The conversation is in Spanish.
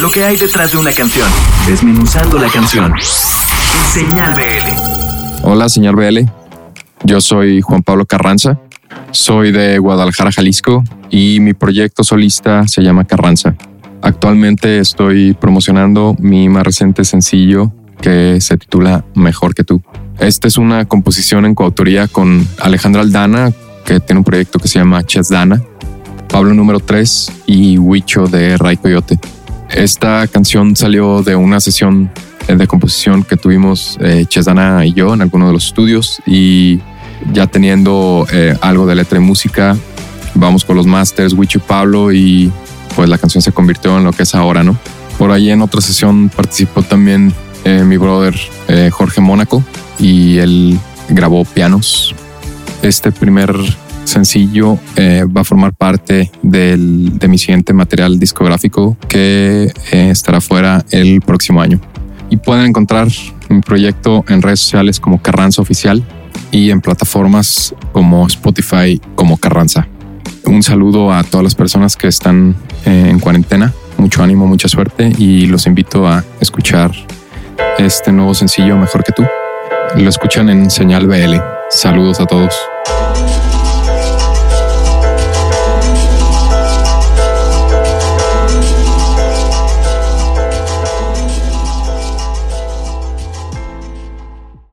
Lo que hay detrás de una canción. Desmenuzando la canción. Señal BL. Hola, señor BL. Yo soy Juan Pablo Carranza. Soy de Guadalajara, Jalisco y mi proyecto solista se llama Carranza. Actualmente estoy promocionando mi más reciente sencillo que se titula Mejor que tú. Esta es una composición en coautoría con Alejandra Aldana, que tiene un proyecto que se llama Chess Dana, Pablo número 3 y Huicho de Ray Coyote. Esta canción salió de una sesión de composición que tuvimos eh, Chesdana y yo en alguno de los estudios y ya teniendo eh, algo de letra y música, vamos con los masters, Wicho y Pablo y pues la canción se convirtió en lo que es ahora, ¿no? Por ahí en otra sesión participó también eh, mi brother eh, Jorge Mónaco y él grabó pianos. Este primer sencillo eh, va a formar parte del, de mi siguiente material discográfico que eh, estará fuera el próximo año. Y pueden encontrar mi proyecto en redes sociales como Carranza Oficial y en plataformas como Spotify como Carranza. Un saludo a todas las personas que están eh, en cuarentena. Mucho ánimo, mucha suerte y los invito a escuchar este nuevo sencillo Mejor que tú. Lo escuchan en Señal BL. Saludos a todos.